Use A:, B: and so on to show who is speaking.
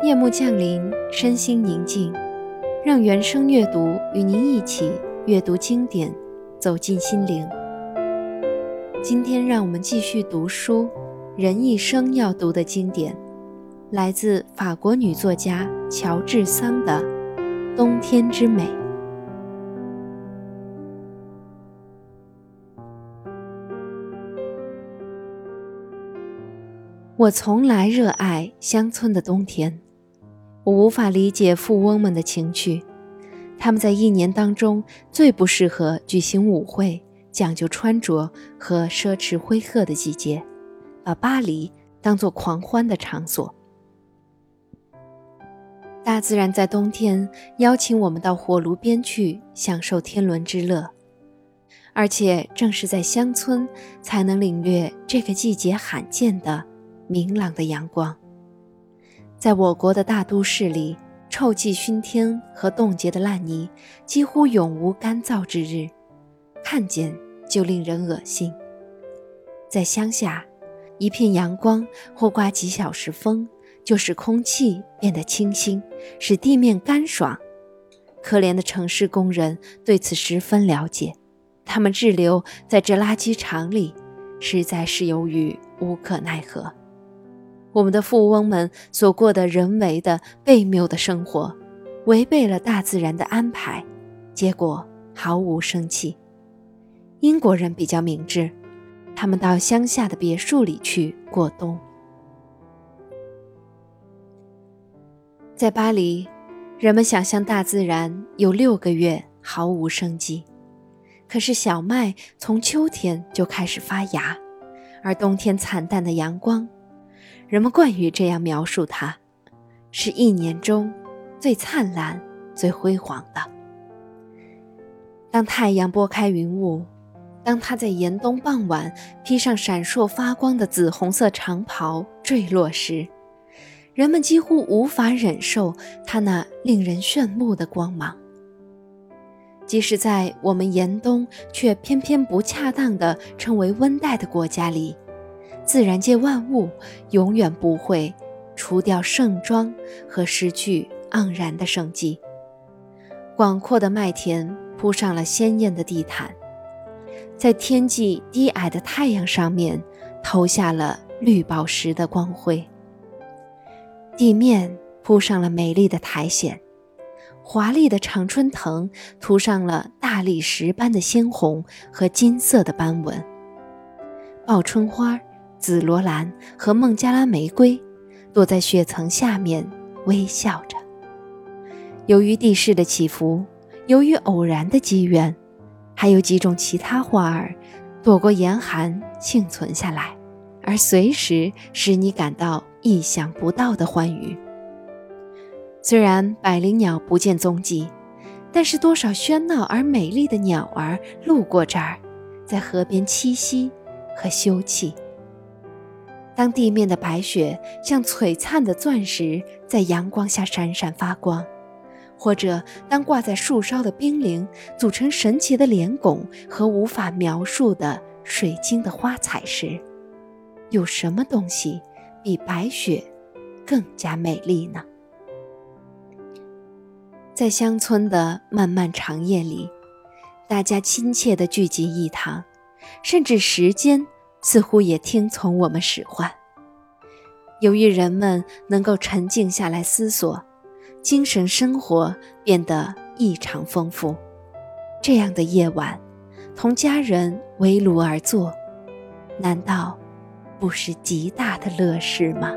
A: 夜幕降临，身心宁静，让原声阅读与您一起阅读经典，走进心灵。今天，让我们继续读书，人一生要读的经典，来自法国女作家乔治桑的《冬天之美》。我从来热爱乡村的冬天。我无法理解富翁们的情趣，他们在一年当中最不适合举行舞会、讲究穿着和奢侈挥霍的季节，把巴黎当作狂欢的场所。大自然在冬天邀请我们到火炉边去享受天伦之乐，而且正是在乡村才能领略这个季节罕见的明朗的阳光。在我国的大都市里，臭气熏天和冻结的烂泥几乎永无干燥之日，看见就令人恶心。在乡下，一片阳光或刮几小时风，就使空气变得清新，使地面干爽。可怜的城市工人对此十分了解，他们滞留在这垃圾场里，实在是由于无可奈何。我们的富翁们所过的人为的悖谬的生活，违背了大自然的安排，结果毫无生气。英国人比较明智，他们到乡下的别墅里去过冬。在巴黎，人们想象大自然有六个月毫无生机，可是小麦从秋天就开始发芽，而冬天惨淡的阳光。人们惯于这样描述它，是一年中最灿烂、最辉煌的。当太阳拨开云雾，当它在严冬傍晚披上闪烁发光的紫红色长袍坠落时，人们几乎无法忍受它那令人炫目的光芒。即使在我们严冬却偏偏不恰当地称为温带的国家里。自然界万物永远不会除掉盛装和失去盎然的生机。广阔的麦田铺上了鲜艳的地毯，在天际低矮的太阳上面投下了绿宝石的光辉。地面铺上了美丽的苔藓，华丽的常春藤涂上了大理石般的鲜红和金色的斑纹。报春花。紫罗兰和孟加拉玫瑰躲在雪层下面微笑着。由于地势的起伏，由于偶然的机缘，还有几种其他花儿躲过严寒幸存下来，而随时使你感到意想不到的欢愉。虽然百灵鸟不见踪迹，但是多少喧闹而美丽的鸟儿路过这儿，在河边栖息和休憩。当地面的白雪像璀璨的钻石在阳光下闪闪发光，或者当挂在树梢的冰凌组成神奇的脸拱和无法描述的水晶的花彩时，有什么东西比白雪更加美丽呢？在乡村的漫漫长夜里，大家亲切地聚集一堂，甚至时间。似乎也听从我们使唤。由于人们能够沉静下来思索，精神生活变得异常丰富。这样的夜晚，同家人围炉而坐，难道不是极大的乐事吗？